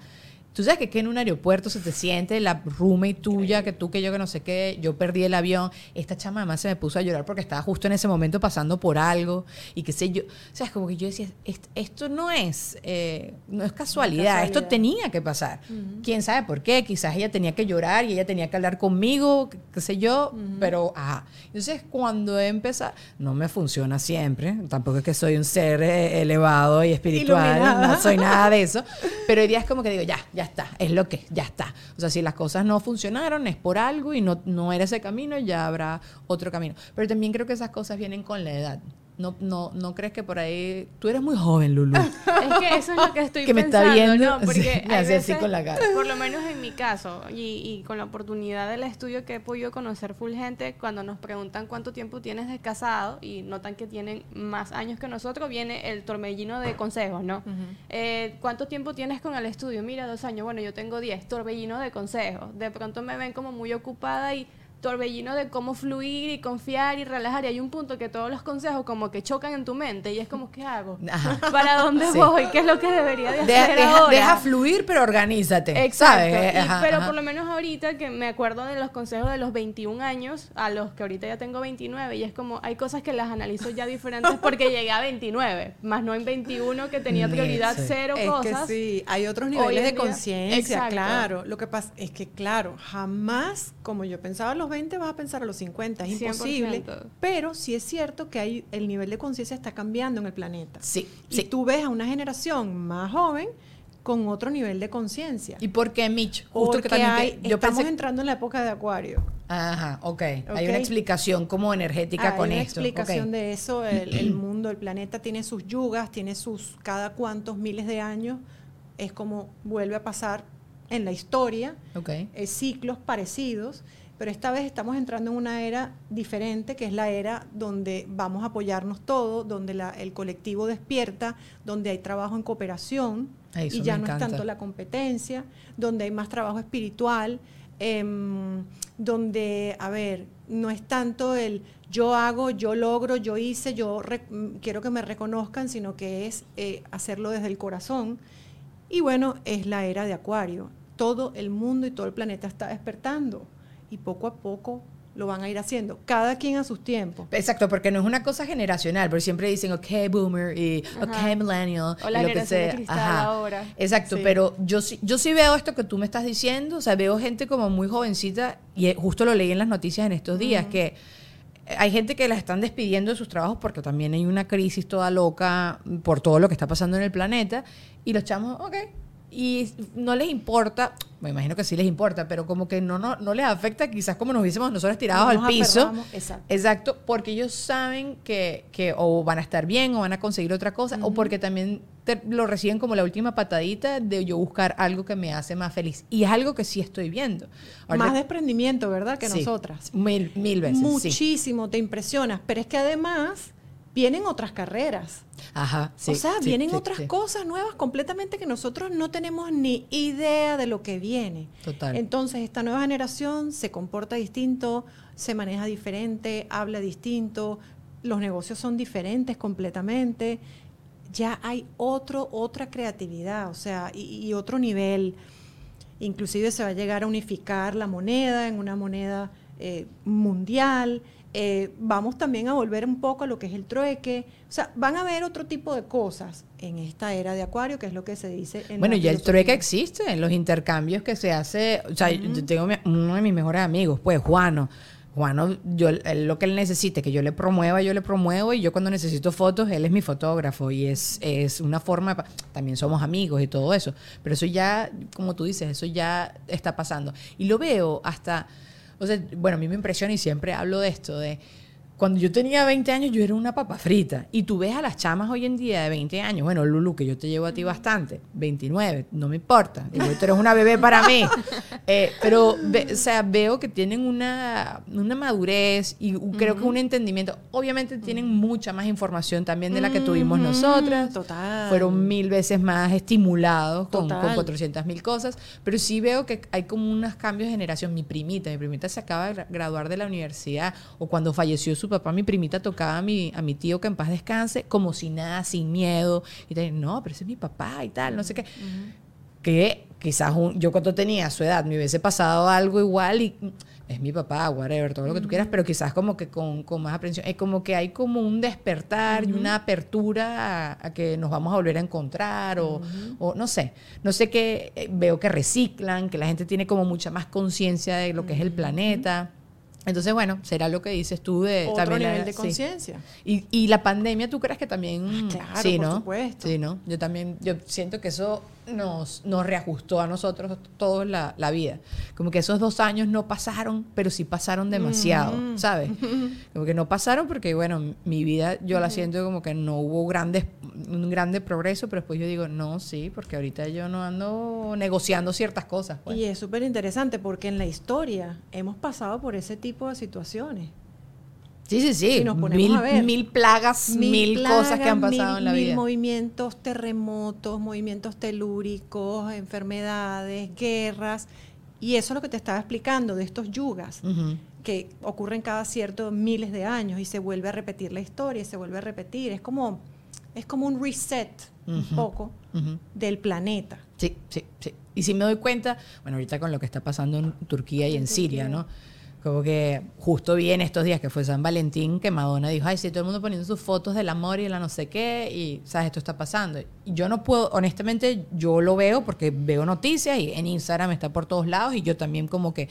Tú sabes que, que en un aeropuerto se te siente la roommate tuya, que tú, que yo, que no sé qué, yo perdí el avión. Esta chama además se me puso a llorar porque estaba justo en ese momento pasando por algo y qué sé yo. O sea, es como que yo decía, "Est- esto no es, eh, no es casualidad, esto casualidad. tenía que pasar. Quién sabe por qué, quizás ella tenía que llorar y ella tenía que hablar conmigo, qué- sé yo, pero ajá. Entonces, cuando he empezado, no me funciona siempre, tampoco es que soy un ser eh, elevado y espiritual, Iluminada. no soy nada de eso, pero hay días como que digo, ya, ya está, es lo que, ya está. O sea, si las cosas no funcionaron es por algo y no, no era ese camino, ya habrá otro camino. Pero también creo que esas cosas vienen con la edad. No, no, no crees que por ahí. Tú eres muy joven, Lulu. Es que eso es lo que estoy Que me está viendo, ¿no? Porque sí, me hace así veces, con la cara. Por lo menos en mi caso, y, y con la oportunidad del estudio que he podido conocer full gente, cuando nos preguntan cuánto tiempo tienes de casado y notan que tienen más años que nosotros, viene el torbellino de consejos, ¿no? Eh, ¿Cuánto tiempo tienes con el estudio? Mira, dos años. Bueno, yo tengo diez. Torbellino de consejos. De pronto me ven como muy ocupada y torbellino de cómo fluir y confiar y relajar. Y hay un punto que todos los consejos como que chocan en tu mente y es como, ¿qué hago? Ajá. ¿Para dónde Sí. voy? ¿Qué es lo que debería de hacer Deja, deja- ahora? deja fluir, pero organízate. Exacto. ¿sabes? Y- Ajá, pero ajá. por lo menos ahorita que me acuerdo de los consejos de los 21 años a los que ahorita ya tengo 29 y es como hay cosas que las analizo ya diferentes porque llegué a 29, más no en 21 que tenía prioridad sí. cero es cosas. que sí, hay otros niveles de conciencia, claro. Lo que pasa es que, claro, jamás, como yo pensaba los 20, vas a pensar a los 50, es 100%. imposible. Pero sí es cierto que hay, el nivel de conciencia está cambiando en el planeta. Sí, Y sí. tú ves a una generación más joven con otro nivel de conciencia. ¿Y por qué, Mitch? Justo Porque que también te- hay, yo estamos pensé. entrando en la época de Acuario. Ajá, ok. Hay Ok. una explicación como energética Hay con una esto. explicación ok. de eso. El, el mundo, el planeta tiene sus yugas, tiene sus cada cuantos miles de años. Es como vuelve a pasar en la historia. Ok. eh, ciclos parecidos, pero esta vez estamos entrando en una era diferente, que es la era donde vamos a apoyarnos todos, donde la- el colectivo despierta, donde hay trabajo en cooperación eso y ya no encanta. es tanto la competencia, donde hay más trabajo espiritual, em, donde, a ver, no es tanto el yo hago, yo logro, yo hice, yo mm, quiero que me reconozcan, sino que es eh, hacerlo desde el corazón. Y bueno, es la era de Acuario. Todo el mundo y todo el planeta está despertando y poco a poco lo van a ir haciendo, cada quien a sus tiempos. Exacto, porque no es una cosa generacional, pero siempre dicen, ok, boomer y ok, Ajá. millennial. O la y lo que de sea. Ajá. ahora. Exacto, Sí. pero yo sí, yo sí veo esto que tú me estás diciendo, o sea, veo gente como muy jovencita, y eh, justo lo leí en las noticias en estos días, que hay gente que las están despidiendo de sus trabajos porque también hay una crisis toda loca por todo lo que está pasando en el planeta, y los chamos, ok, y no les importa, me imagino que sí les importa, pero como que no, no, no les afecta quizás como nos hubiésemos nosotros tirados Nos al piso. exacto. Exacto, porque ellos saben que, que o van a estar bien o van a conseguir otra cosa, o porque también te- lo reciben como la última patadita de yo buscar algo que me hace más feliz. Y es algo que sí estoy viendo. Más desprendimiento, ¿verdad? Que Sí, nosotras. Mil, mil veces. sí. Muchísimo, te impresionas, pero es que además vienen otras carreras. Ajá, sí, o sea, sí, vienen sí, otras cosas nuevas completamente que nosotros no tenemos ni idea de lo que viene. Total. Entonces, esta nueva generación se comporta distinto, se maneja diferente, habla distinto, los negocios son diferentes completamente. Ya hay otro, otra creatividad, o sea, y, y otro nivel. Inclusive se va a llegar a unificar la moneda en una moneda eh, mundial. Eh, vamos también a volver un poco a lo que es el trueque. O sea, van a haber otro tipo de cosas en esta era de Acuario, que es lo que se dice en Bueno, ya el trueque existe, en los intercambios que se hace. O sea, yo tengo uno de mis mejores amigos, pues, Juano. Juano, yo, él, lo que él necesite, que yo le promueva, yo le promuevo, y yo cuando necesito fotos, él es mi fotógrafo, y es, es una forma, de también somos amigos y todo eso, pero eso ya, como tú dices, eso ya está pasando. Y lo veo hasta, sea, bueno, a mí me impresiona y siempre hablo de esto, de cuando yo tenía 20 años yo era una papa frita. Y tú ves a las chamas hoy en día de 20 años. Bueno, Lulu, que yo te llevo a ti bastante. 29, no me importa. Igual tú eres una bebé para mí. Eh, pero, ve- o sea, veo que tienen una, una madurez y creo que un entendimiento. Obviamente tienen mucha más información también de la que tuvimos nosotras. total. Fueron mil veces más estimulados con, con 400 mil cosas. Pero sí veo que hay como unos cambios de generación. Mi primita, mi primita se acaba de gra- graduar de la universidad. O cuando falleció su papá, mi primita tocaba a mi, a mi tío que en paz descanse, como si nada, sin miedo. Y te no, pero ese es mi papá y tal, no sé qué. Que quizás un- yo cuando tenía su edad me hubiese pasado algo igual y mm, es mi papá, whatever, todo lo que tú quieras, pero quizás como que con, con más aprensión. Es como que hay como un despertar y una apertura a, a que nos vamos a volver a encontrar o, o no sé. No sé qué, eh, veo que reciclan, que la gente tiene como mucha más conciencia de lo que es el planeta. Entonces, bueno, será lo que dices tú de Otro también la- nivel de sí. conciencia. Y, y la pandemia, ¿tú crees que también? claro, sí, por ¿no? supuesto. Sí, ¿no? Yo también, yo siento que eso nos, nos reajustó a nosotros todos la, la vida. Como que esos dos años no pasaron, pero sí pasaron demasiado, ¿sabes? Como que no pasaron porque, bueno, mi vida yo la siento como que no hubo grandes, un grande progreso, pero después yo digo, no, sí, porque ahorita yo no ando negociando ciertas cosas. pues. Y es súper interesante porque en la historia hemos pasado por ese tipo de situaciones. Sí, sí, sí. si nos ponemos mil, a ver, mil plagas, mil, cosas que han pasado mil- en la mil vida. movimientos, terremotos, movimientos telúricos, enfermedades, guerras. Y eso es lo que te estaba explicando de estos yugas, que ocurren cada ciertos miles de años y se vuelve a repetir la historia y se vuelve a repetir. Es como, es como un reset un poco del planeta. Sí, sí, sí. Y si me doy cuenta, bueno, ahorita con lo que está pasando en Turquía y en Siria, ¿no? Como que justo vi en estos días que fue San Valentín que Madonna dijo, ay, sí, todo el mundo poniendo sus fotos del amor y de la no sé qué, y, ¿sabes? Esto está pasando. Y yo no puedo, honestamente, yo lo veo porque veo noticias y en Instagram está por todos lados y yo también como que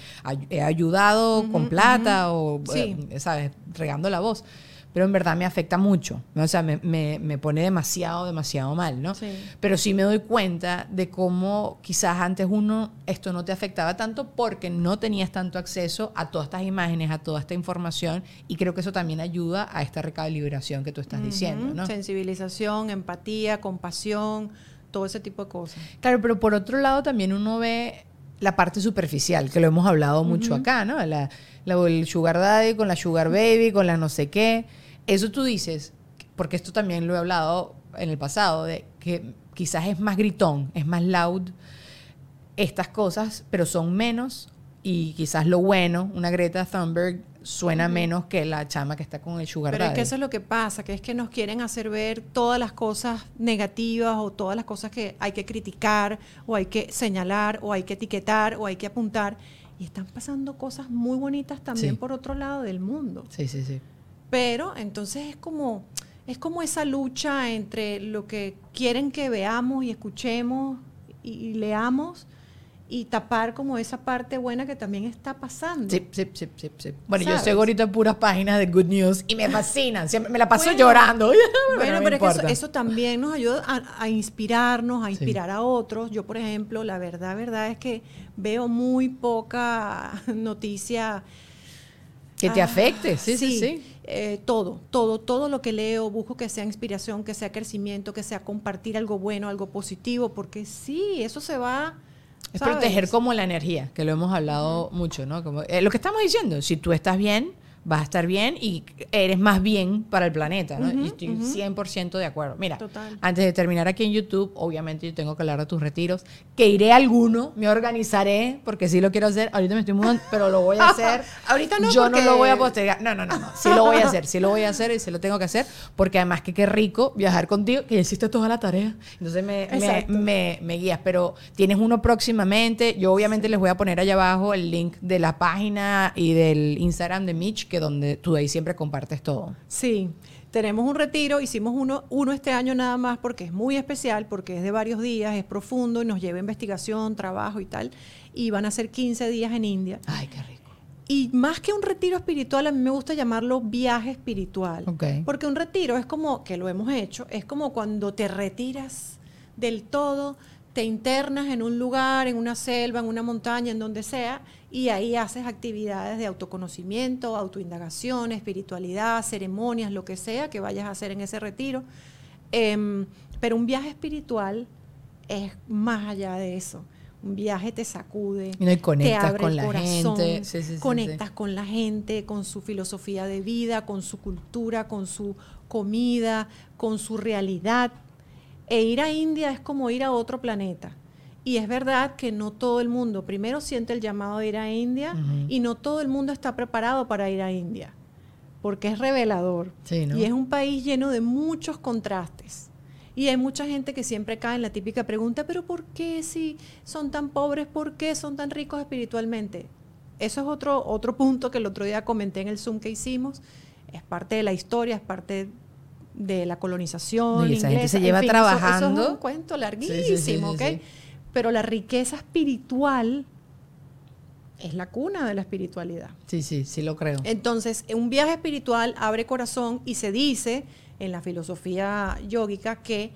he ayudado con plata o, Sí. eh, ¿sabes? Regando la voz. Pero en verdad me afecta mucho. ¿no? O sea, me, me, me pone demasiado, demasiado mal, ¿no? Sí. Pero sí me doy cuenta de cómo quizás antes uno esto no te afectaba tanto porque no tenías tanto acceso a todas estas imágenes, a toda esta información y creo que eso también ayuda a esta recalibración que tú estás diciendo. ¿no? Sensibilización, empatía, compasión, todo ese tipo de cosas. Claro, pero por otro lado también uno ve la parte superficial, que lo hemos hablado mucho acá, ¿no? La, la- el sugar daddy con la sugar baby, con la no sé qué. Eso tú dices, porque esto también lo he hablado en el pasado, de que quizás es más gritón, es más loud estas cosas, pero son menos y quizás lo bueno, una Greta Thunberg suena menos que la chama que está con el sugar Pero es que eso es lo que pasa, que es que nos quieren hacer ver todas las cosas negativas o todas las cosas que hay que criticar o hay que señalar o hay que etiquetar o hay que apuntar. Y están pasando cosas muy bonitas también Sí. por otro lado del mundo. Sí, sí, sí. Pero entonces es como, es como esa lucha entre lo que quieren que veamos y escuchemos y, y leamos y tapar como esa parte buena que también está pasando. Sí, sí, sí, sí, sí. Bueno, yo ¿Sabes? sigo ahorita puras páginas de good news y me fascinan. Siempre me la paso Bueno, llorando. Bueno, no pero es que eso, también nos ayuda a, a inspirarnos, a Sí. inspirar a otros. Yo, por ejemplo, la verdad, verdad es que veo muy poca noticia. Que te Ah, afecte, sí, sí, sí. eh, todo, todo, todo lo que leo, busco que sea inspiración, que sea crecimiento, que sea compartir algo bueno, algo positivo, porque sí, eso se va. Es ¿sabes? proteger como la energía, que lo hemos hablado mucho, ¿no? Como, eh, lo que estamos diciendo, si tú estás bien, vas a estar bien y eres más bien para el planeta, ¿no? y estoy 100% de acuerdo. Mira, Total. antes de terminar aquí en YouTube, obviamente yo tengo que hablar de tus retiros, que iré a alguno, me organizaré, porque sí lo quiero hacer, ahorita me estoy mudando, pero lo voy a hacer. Ahorita no, Yo porque- no lo voy a postergar. No, no, no, no. Sí lo voy a hacer, sí lo voy a hacer y sí lo tengo que hacer, porque además que qué rico viajar contigo, que ya hiciste toda la tarea. Entonces me, me, me guías, pero tienes uno próximamente. Yo obviamente les voy a poner allá abajo el link de la página y del Instagram de Mitch, que donde tú ahí siempre compartes todo. Sí, tenemos un retiro, hicimos uno, uno este año nada más porque es muy especial, porque es de varios días, es profundo y nos lleva investigación, trabajo y tal. Y van a ser 15 días en India. Ay, qué rico. Y más que un retiro espiritual, a mí me gusta llamarlo viaje espiritual. Porque un retiro es como, que lo hemos hecho, es como cuando te retiras del todo, te internas en un lugar, en una selva, en una montaña, en donde sea, y ahí haces actividades de autoconocimiento, autoindagación, espiritualidad, ceremonias, lo que sea que vayas a hacer en ese retiro. Em, pero un viaje espiritual es más allá de eso. Un viaje te sacude, Y no, y te abre con el la corazón, gente. Sí, sí, sí, conectas con la gente, con su filosofía de vida, con su cultura, con su comida, con su realidad. E ir a India es como ir a otro planeta. Y es verdad que no todo el mundo primero siente el llamado de ir a India y no todo el mundo está preparado para ir a India, porque es revelador. Sí, ¿no? Y es un país lleno de muchos contrastes. Y hay mucha gente que siempre cae en la típica pregunta, pero ¿por qué si son tan pobres? ¿Por qué son tan ricos espiritualmente? Eso es otro, otro punto que el otro día comenté en el Zoom que hicimos. Es parte de la historia, es parte de la colonización. Y esa gente inglesa. se lleva En fin, eso- Eso, trabajando. es un cuento larguísimo, sí, sí, sí, ¿ok? Pero la riqueza espiritual es la cuna de la espiritualidad. Sí, sí, sí lo creo. Entonces, un viaje espiritual abre corazón y se dice en la filosofía yógica que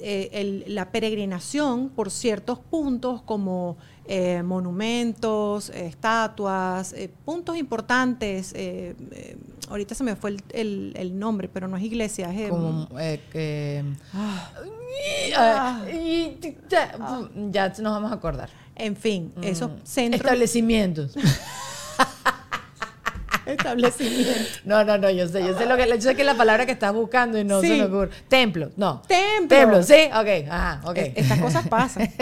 eh, el- la peregrinación por ciertos puntos como eh, monumentos, eh, estatuas, eh, puntos importantes, eh, eh, ahorita se me fue el, el- el nombre, pero no es iglesia, es... em, Como ah, Ah, ya nos vamos a acordar. en fin, esos Mm. centros... Establecimientos. establecimientos. No, no, no, yo sé, yo sé lo que, yo sé que es la palabra que estás buscando y no Sí. se me ocurre. Templo, no. Templo. Templo, sí, ok, ajá, ok. Es- Estas cosas pasan.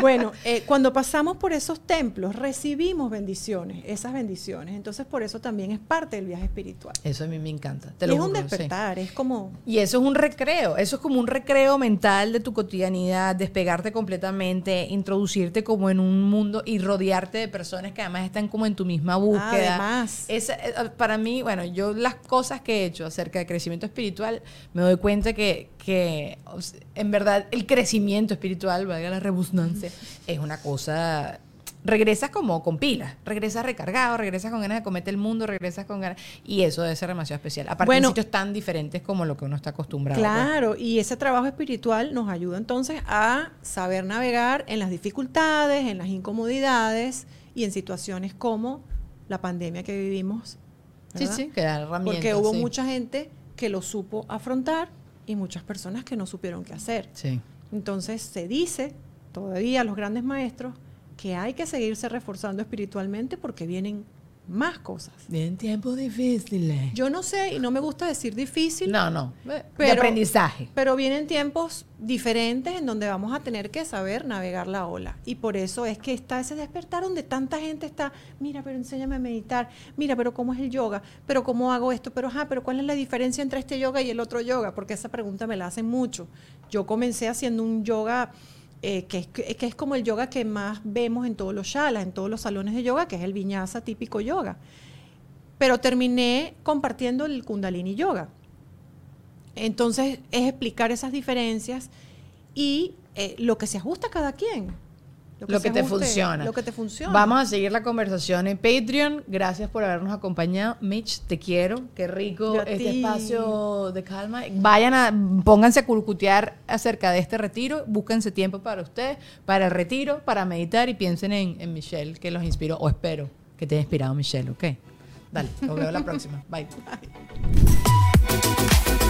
Bueno, eh, cuando pasamos por esos templos, recibimos bendiciones, esas bendiciones. Entonces, por eso también es parte del viaje espiritual. Eso a mí me encanta. Te Y lo es un sí. despertar, es como... Y eso es un recreo, eso es como un recreo mental de tu cotidianidad, despegarte completamente, introducirte como en un mundo y rodearte de personas que además están como en tu misma búsqueda. Además. Esa, eh, para mí, bueno, yo las cosas que he hecho acerca de crecimiento espiritual, me doy cuenta que, que en verdad el crecimiento espiritual, valga la rebusnancia, es una cosa regresas como con pilas, regresas recargado, regresas con ganas de comerte el mundo, regresas con ganas y eso debe ser demasiado especial. Aparte Bueno. en sitios tan diferentes como lo que uno está acostumbrado. pues. Claro, y ese trabajo espiritual nos ayuda entonces a saber navegar en las dificultades, en las incomodidades y en situaciones como la pandemia que vivimos. Sí, ¿verdad? sí, que da herramientas. Porque hubo sí. mucha gente que lo supo afrontar y muchas personas que no supieron qué hacer. Sí. Entonces se dice todavía a los grandes maestros que hay que seguirse reforzando espiritualmente porque vienen más cosas. En tiempos difíciles. Yo no sé y no me gusta decir difícil, no, no. de Pero- aprendizaje. pero vienen tiempos diferentes en donde vamos a tener que saber navegar la ola. Y por eso es que está ese despertar donde tanta gente está, mira, pero enséñame a meditar, mira, pero ¿cómo es el yoga? Pero ¿cómo hago esto? Pero, ajá, pero ¿cuál es la diferencia entre este yoga y el otro yoga? Porque esa pregunta me la hacen mucho. Yo comencé haciendo un yoga eh, que, es, como el yoga que más vemos en todos los shalas, en todos los salones de yoga, que es el viñasa típico yoga. Pero terminé compartiendo el kundalini yoga. Entonces es explicar esas diferencias y eh, lo que se ajusta a cada quien. Lo que te funciona. Lo que te funciona. Vamos a seguir la conversación en Patreon. Gracias por habernos acompañado. Mitch, te quiero. Qué rico este ti. espacio de calma. Vayan a, pónganse a curcutear acerca de este retiro. Búsquense tiempo para ustedes, para el retiro, para meditar y piensen en, en Michelle, que los inspiró, o espero que te haya inspirado Michelle, ¿ok? Dale, nos vemos la próxima. Bye.